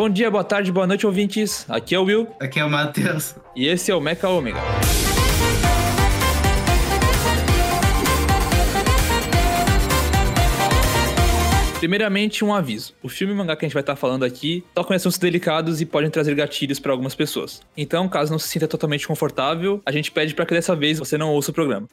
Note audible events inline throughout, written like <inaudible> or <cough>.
Bom dia, boa tarde, boa noite, ouvintes. Aqui é o Will. Aqui é o Matheus. E esse é o Mecha Omega. Primeiramente, um aviso. O filme e mangá que a gente vai estar falando aqui tocam em assuntos delicados e podem trazer gatilhos para algumas pessoas. Então, caso não se sinta totalmente confortável, a gente pede para que dessa vez você não ouça o programa.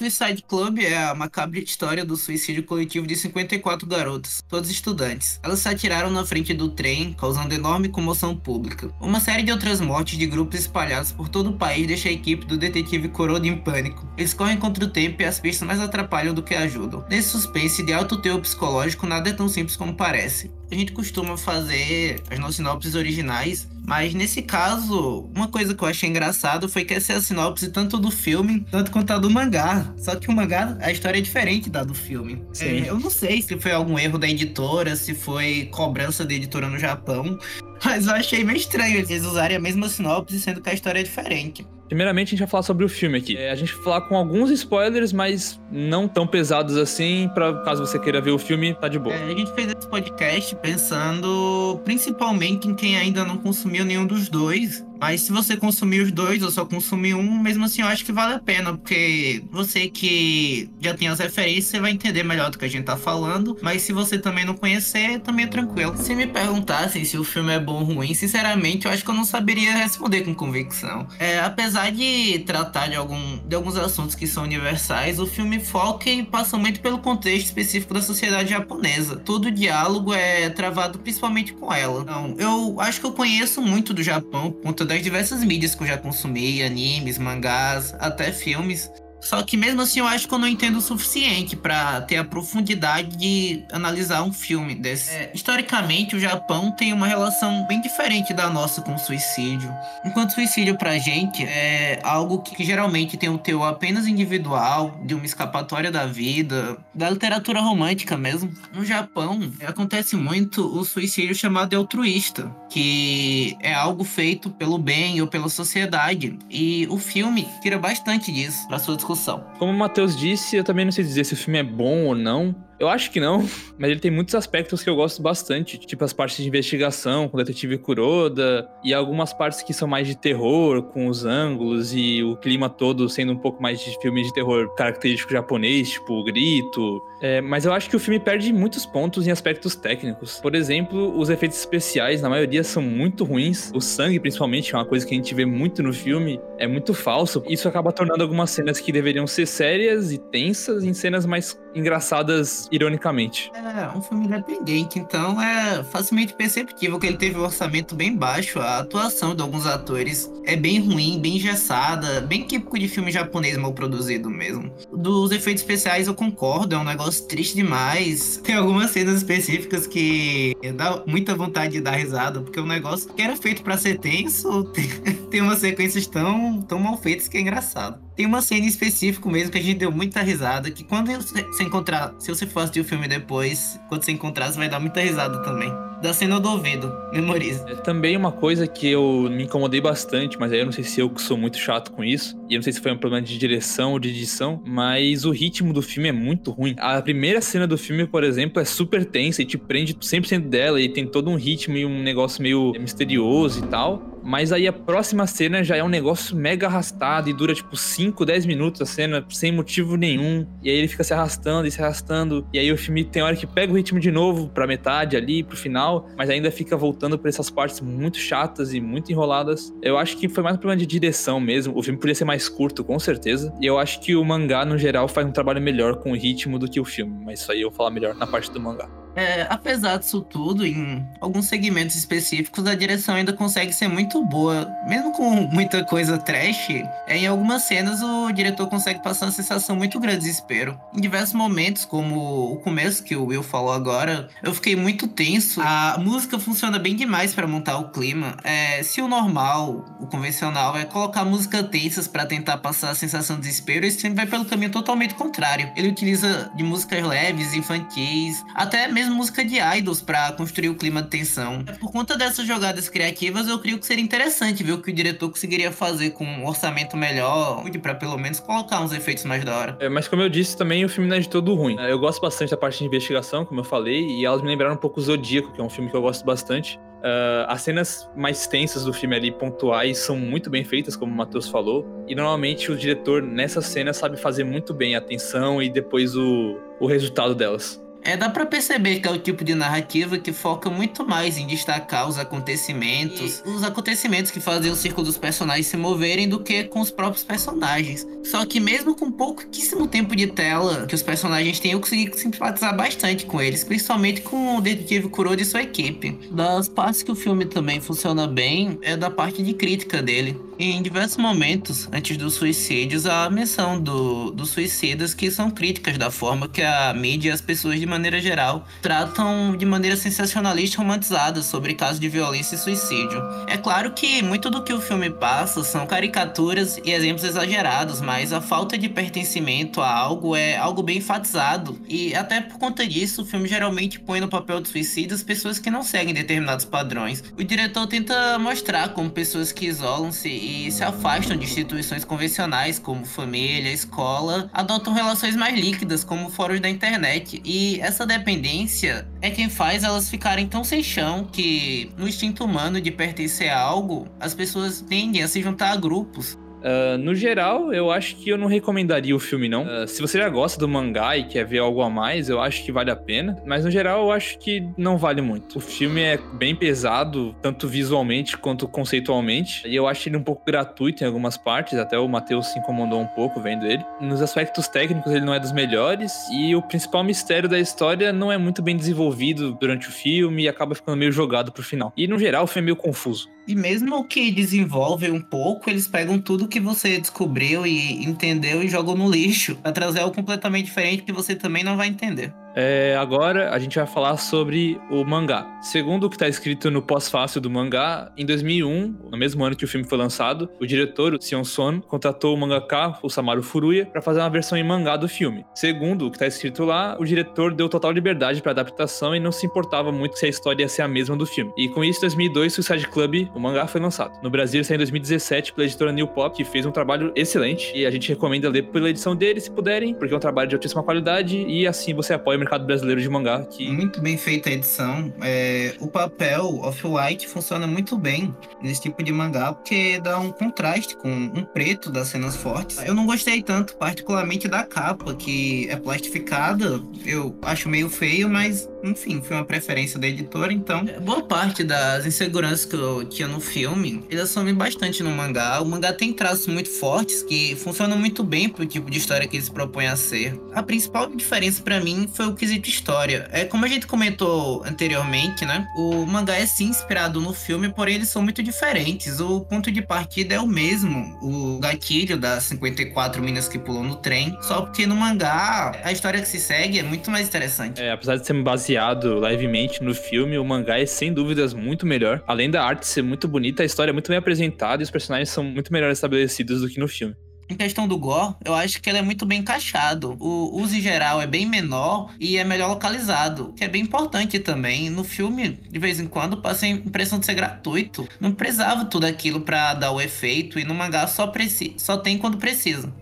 Suicide Club é a macabra história do suicídio coletivo de 54 garotas, todas estudantes. Elas se atiraram na frente do trem, causando enorme comoção pública. Uma série de outras mortes de grupos espalhados por todo o país deixa a equipe do detetive Corodo em pânico. Eles correm contra o tempo e as pistas mais atrapalham do que ajudam. Nesse suspense de alto teor psicológico, nada é tão simples como parece. A gente costuma fazer as nossas sinopses originais mas nesse caso, uma coisa que eu achei engraçado foi que essa é a sinopse tanto do filme, tanto quanto a do mangá. Só que o mangá, a história é diferente da do filme. É, eu não sei se foi algum erro da editora, se foi cobrança da editora no Japão, <laughs> mas eu achei meio estranho eles usarem a mesma sinopse, sendo que a história é diferente. Primeiramente, a gente vai falar sobre o filme aqui. É, a gente vai falar com alguns spoilers, mas não tão pesados assim, para caso você queira ver o filme, tá de boa. É, a gente fez esse podcast pensando principalmente em quem ainda não consumiu nenhum dos dois mas se você consumir os dois ou só consumir um, mesmo assim eu acho que vale a pena, porque você que já tem as referências, você vai entender melhor do que a gente tá falando. Mas se você também não conhecer, também é tranquilo. Se me perguntassem se o filme é bom ou ruim, sinceramente, eu acho que eu não saberia responder com convicção. É, apesar de tratar de, algum, de alguns assuntos que são universais, o filme foca e passa muito pelo contexto específico da sociedade japonesa. Todo o diálogo é travado principalmente com ela. Então, eu acho que eu conheço muito do Japão, por conta das diversas mídias que eu já consumi, animes, mangás, até filmes. Só que mesmo assim eu acho que eu não entendo o suficiente para ter a profundidade de analisar um filme desse. É, historicamente, o Japão tem uma relação bem diferente da nossa com o suicídio. Enquanto suicídio pra gente é algo que, que geralmente tem um teor apenas individual, de uma escapatória da vida, da literatura romântica mesmo. No Japão, acontece muito o suicídio chamado de altruísta, que é algo feito pelo bem ou pela sociedade. E o filme tira bastante disso pra sua discussão. Como o Matheus disse, eu também não sei dizer se o filme é bom ou não. Eu acho que não, <laughs> mas ele tem muitos aspectos que eu gosto bastante, tipo as partes de investigação com o detetive Kuroda e algumas partes que são mais de terror, com os ângulos e o clima todo sendo um pouco mais de filme de terror característico japonês, tipo o grito. É, mas eu acho que o filme perde muitos pontos em aspectos técnicos. Por exemplo, os efeitos especiais, na maioria, são muito ruins. O sangue, principalmente, é uma coisa que a gente vê muito no filme, é muito falso. Isso acaba tornando algumas cenas que deveriam ser sérias e tensas em cenas mais engraçadas ironicamente. É, um filme independente, então é facilmente perceptível que ele teve um orçamento bem baixo. A atuação de alguns atores é bem ruim, bem engessada, bem típico de filme japonês mal produzido mesmo. Dos efeitos especiais eu concordo, é um negócio triste demais. <laughs> Tem algumas cenas específicas que dá muita vontade de dar risada, porque o é um negócio que era feito para ser tenso <laughs> umas sequências tão, tão mal feitas que é engraçado. Tem uma cena específica mesmo que a gente deu muita risada, que quando você encontrar, se você for assistir o filme depois, quando você encontrar, você vai dar muita risada também. Da cena do ouvido, memoriza. É também uma coisa que eu me incomodei bastante, mas aí eu não sei se eu que sou muito chato com isso, e eu não sei se foi um problema de direção ou de edição, mas o ritmo do filme é muito ruim. A primeira cena do filme, por exemplo, é super tensa e te prende 100% dela, e tem todo um ritmo e um negócio meio misterioso e tal. Mas aí a próxima cena já é um negócio mega arrastado e dura tipo 5, 10 minutos a cena, sem motivo nenhum. E aí ele fica se arrastando e se arrastando. E aí o filme tem hora que pega o ritmo de novo pra metade ali, pro final, mas ainda fica voltando pra essas partes muito chatas e muito enroladas. Eu acho que foi mais um problema de direção mesmo. O filme podia ser mais curto, com certeza. E eu acho que o mangá, no geral, faz um trabalho melhor com o ritmo do que o filme. Mas isso aí eu vou falar melhor na parte do mangá. É, apesar disso tudo, em alguns segmentos específicos, a direção ainda consegue ser muito boa. Mesmo com <laughs> muita coisa trash, é, em algumas cenas o diretor consegue passar uma sensação muito grande de desespero. Em diversos momentos, como o começo que o Will falou agora, eu fiquei muito tenso. A música funciona bem demais para montar o clima. É, se o normal, o convencional, é colocar música tensas para tentar passar a sensação de desespero, esse filme vai pelo caminho totalmente contrário. Ele utiliza de músicas leves, infantis, até mesmo mesmo música de idols para construir o clima de tensão. Por conta dessas jogadas criativas, eu creio que seria interessante ver o que o diretor conseguiria fazer com um orçamento melhor, para pelo menos colocar uns efeitos mais da hora. É, mas como eu disse, também o filme não é de todo ruim. Eu gosto bastante da parte de investigação, como eu falei, e elas me lembraram um pouco Zodíaco, que é um filme que eu gosto bastante. Uh, as cenas mais tensas do filme ali, pontuais, são muito bem feitas, como o Matheus falou. E normalmente o diretor, nessa cena, sabe fazer muito bem a tensão e depois o, o resultado delas. É, dá para perceber que é o tipo de narrativa que foca muito mais em destacar os acontecimentos, e... os acontecimentos que fazem o círculo dos personagens se moverem do que com os próprios personagens. Só que mesmo com pouquíssimo tempo de tela que os personagens têm, eu consegui simpatizar bastante com eles, principalmente com o detetive Kuroda e sua equipe. Das partes que o filme também funciona bem é da parte de crítica dele. E em diversos momentos, antes dos suicídios, há a menção do, dos suicidas que são críticas da forma que a mídia e as pessoas de maneira geral, tratam de maneira sensacionalista romantizada sobre casos de violência e suicídio. É claro que muito do que o filme passa são caricaturas e exemplos exagerados, mas a falta de pertencimento a algo é algo bem enfatizado, e até por conta disso, o filme geralmente põe no papel de suicidas pessoas que não seguem determinados padrões. O diretor tenta mostrar como pessoas que isolam-se se afastam de instituições convencionais, como família, escola, adotam relações mais líquidas, como fóruns da internet, e essa dependência é quem faz elas ficarem tão sem chão que, no instinto humano de pertencer a algo, as pessoas tendem a se juntar a grupos Uh, no geral, eu acho que eu não recomendaria o filme, não. Uh, se você já gosta do mangá e quer ver algo a mais, eu acho que vale a pena. Mas no geral, eu acho que não vale muito. O filme é bem pesado, tanto visualmente quanto conceitualmente. E eu acho ele um pouco gratuito em algumas partes. Até o Matheus se incomodou um pouco vendo ele. Nos aspectos técnicos, ele não é dos melhores. E o principal mistério da história não é muito bem desenvolvido durante o filme e acaba ficando meio jogado pro final. E no geral, o filme é meio confuso. E mesmo que desenvolve um pouco, eles pegam tudo que você descobriu e entendeu e jogam no lixo para trazer algo completamente diferente que você também não vai entender. É, agora a gente vai falar sobre o mangá. Segundo o que está escrito no pós-fácil do mangá, em 2001, no mesmo ano que o filme foi lançado, o diretor, Sion Son, contratou o mangaka, o Samaru Furuya, para fazer uma versão em mangá do filme. Segundo o que está escrito lá, o diretor deu total liberdade para adaptação e não se importava muito se a história ia ser a mesma do filme. E com isso, em 2002, Suicide Club, o mangá, foi lançado. No Brasil, saiu em 2017 pela editora New Pop, que fez um trabalho excelente e a gente recomenda ler pela edição dele, se puderem, porque é um trabalho de altíssima qualidade e assim você apoia mercado brasileiro de mangá. Que... Muito bem feita a edição. É, o papel off-white funciona muito bem nesse tipo de mangá, porque dá um contraste com um preto das cenas fortes. Eu não gostei tanto, particularmente da capa, que é plastificada. Eu acho meio feio, mas enfim, foi uma preferência da editora, então. É, boa parte das inseguranças que eu tinha no filme, eles assumem bastante no mangá. O mangá tem traços muito fortes que funcionam muito bem pro tipo de história que ele se propõe a ser. A principal diferença para mim foi o quesito história. É como a gente comentou anteriormente, né? O mangá é sim inspirado no filme, porém eles são muito diferentes. O ponto de partida é o mesmo, o gatilho das 54 minas que pulam no trem, só porque no mangá a história que se segue é muito mais interessante. É, apesar de ser baseado levemente no filme, o mangá é sem dúvidas muito melhor. Além da arte ser muito bonita, a história é muito bem apresentada e os personagens são muito melhor estabelecidos do que no filme. Em questão do gore, eu acho que ele é muito bem encaixado. O uso em geral é bem menor e é melhor localizado, que é bem importante também. No filme, de vez em quando, passa a impressão de ser gratuito. Não precisava tudo aquilo para dar o efeito e no mangá só, só tem quando precisa.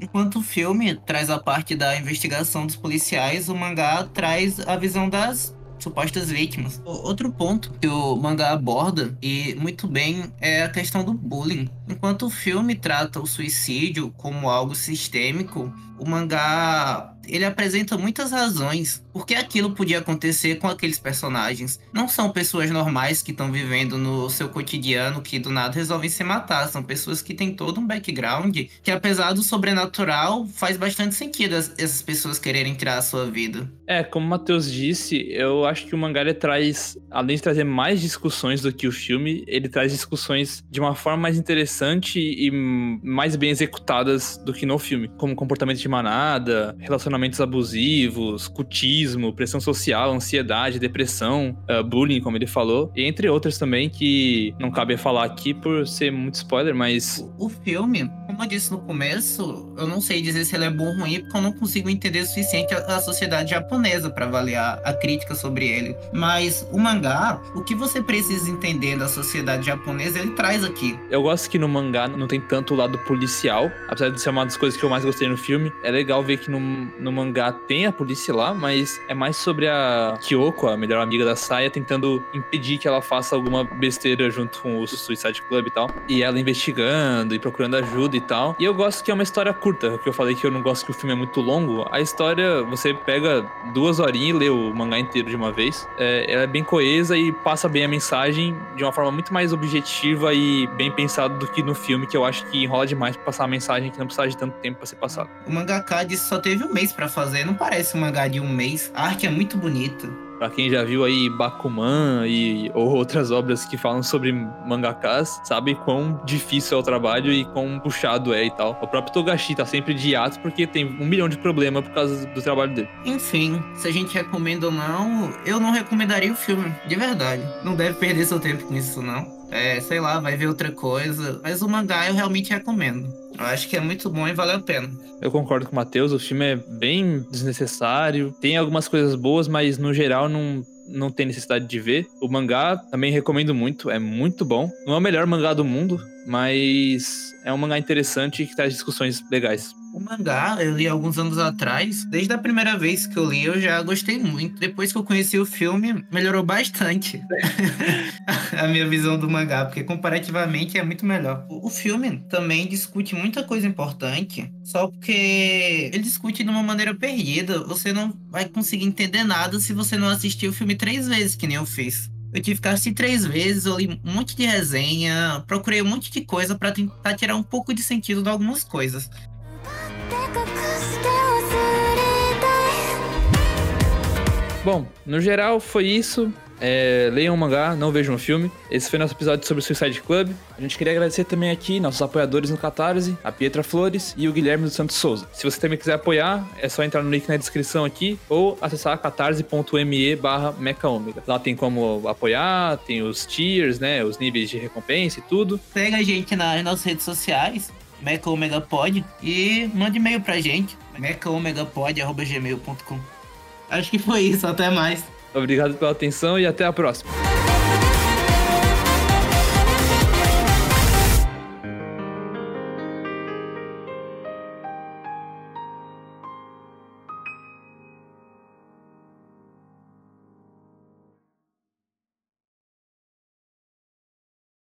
Enquanto o filme traz a parte da investigação dos policiais, o mangá traz a visão das supostas vítimas. Outro ponto que o mangá aborda, e muito bem, é a questão do bullying. Enquanto o filme trata o suicídio como algo sistêmico, o mangá ele apresenta muitas razões por que aquilo podia acontecer com aqueles personagens. Não são pessoas normais que estão vivendo no seu cotidiano que do nada resolvem se matar. São pessoas que têm todo um background que, apesar do sobrenatural, faz bastante sentido essas pessoas quererem tirar a sua vida. É, como o Matheus disse, eu acho que o mangá traz, além de trazer mais discussões do que o filme, ele traz discussões de uma forma mais interessante e mais bem executadas do que no filme, como comportamento de manada, relacionamentos abusivos, cutismo, pressão social, ansiedade, depressão, uh, bullying, como ele falou, e entre outras também que não cabe falar aqui por ser muito spoiler, mas. O filme, como Como eu disse no começo, eu não sei dizer se ele é bom ou ruim, porque eu não consigo entender o suficiente a, a sociedade japonesa para avaliar a crítica sobre ele. Mas o mangá, o que você precisa entender da sociedade japonesa, ele traz aqui. Eu gosto que no mangá não tem tanto o lado policial, apesar de ser uma das coisas que eu mais gostei no filme. É legal ver que no, no mangá tem a polícia lá, mas é mais sobre a Kyoko, a melhor amiga da Saia, tentando impedir que ela faça alguma besteira junto com o Suicide Club e tal. E ela investigando e procurando ajuda e tal. E eu gosto que é uma história curta, que eu falei que eu não gosto que o filme é muito longo. A história, você pega duas horinhas e lê o mangá inteiro de uma vez. É, ela é bem coesa e passa bem a mensagem de uma forma muito mais objetiva e bem pensada do que no filme, que eu acho que enrola demais pra passar a mensagem que não precisa de tanto tempo pra ser passado. O mangaka só teve um mês para fazer, não parece um mangá de um mês. A arte é muito bonita. Pra quem já viu aí Bakuman e ou outras obras que falam sobre mangakas, sabe quão difícil é o trabalho e quão puxado é e tal. O próprio Togashi tá sempre de ato porque tem um milhão de problemas por causa do trabalho dele. Enfim, se a gente recomenda ou não, eu não recomendaria o filme, de verdade. Não deve perder seu tempo com isso, não. É, sei lá, vai ver outra coisa. Mas o mangá eu realmente recomendo. Eu acho que é muito bom e vale a pena. Eu concordo com o Matheus, o filme é bem desnecessário. Tem algumas coisas boas, mas no geral não, não tem necessidade de ver. O mangá também recomendo muito, é muito bom. Não é o melhor mangá do mundo, mas é um mangá interessante que traz discussões legais. O mangá eu li alguns anos atrás. Desde a primeira vez que eu li, eu já gostei muito. Depois que eu conheci o filme, melhorou bastante <laughs> a minha visão do mangá, porque comparativamente é muito melhor. O filme também discute muita coisa importante, só porque ele discute de uma maneira perdida. Você não vai conseguir entender nada se você não assistir o filme três vezes, que nem eu fiz. Eu tive que assistir três vezes, eu li um monte de resenha, procurei um monte de coisa para tentar tirar um pouco de sentido de algumas coisas. Bom, no geral foi isso. É, leiam o mangá, não vejam o filme. Esse foi nosso episódio sobre o Suicide Club. A gente queria agradecer também aqui nossos apoiadores no Catarse, a Pietra Flores e o Guilherme dos Santos Souza. Se você também quiser apoiar, é só entrar no link na descrição aqui ou acessar catarse.me barra Lá tem como apoiar, tem os tiers, né? Os níveis de recompensa e tudo. Pega a gente nas nossas redes sociais, Meca Omega Pod, e mande e-mail pra gente, mecaomegapod.gmail.com. Acho que foi isso, até mais. Obrigado pela atenção e até a próxima.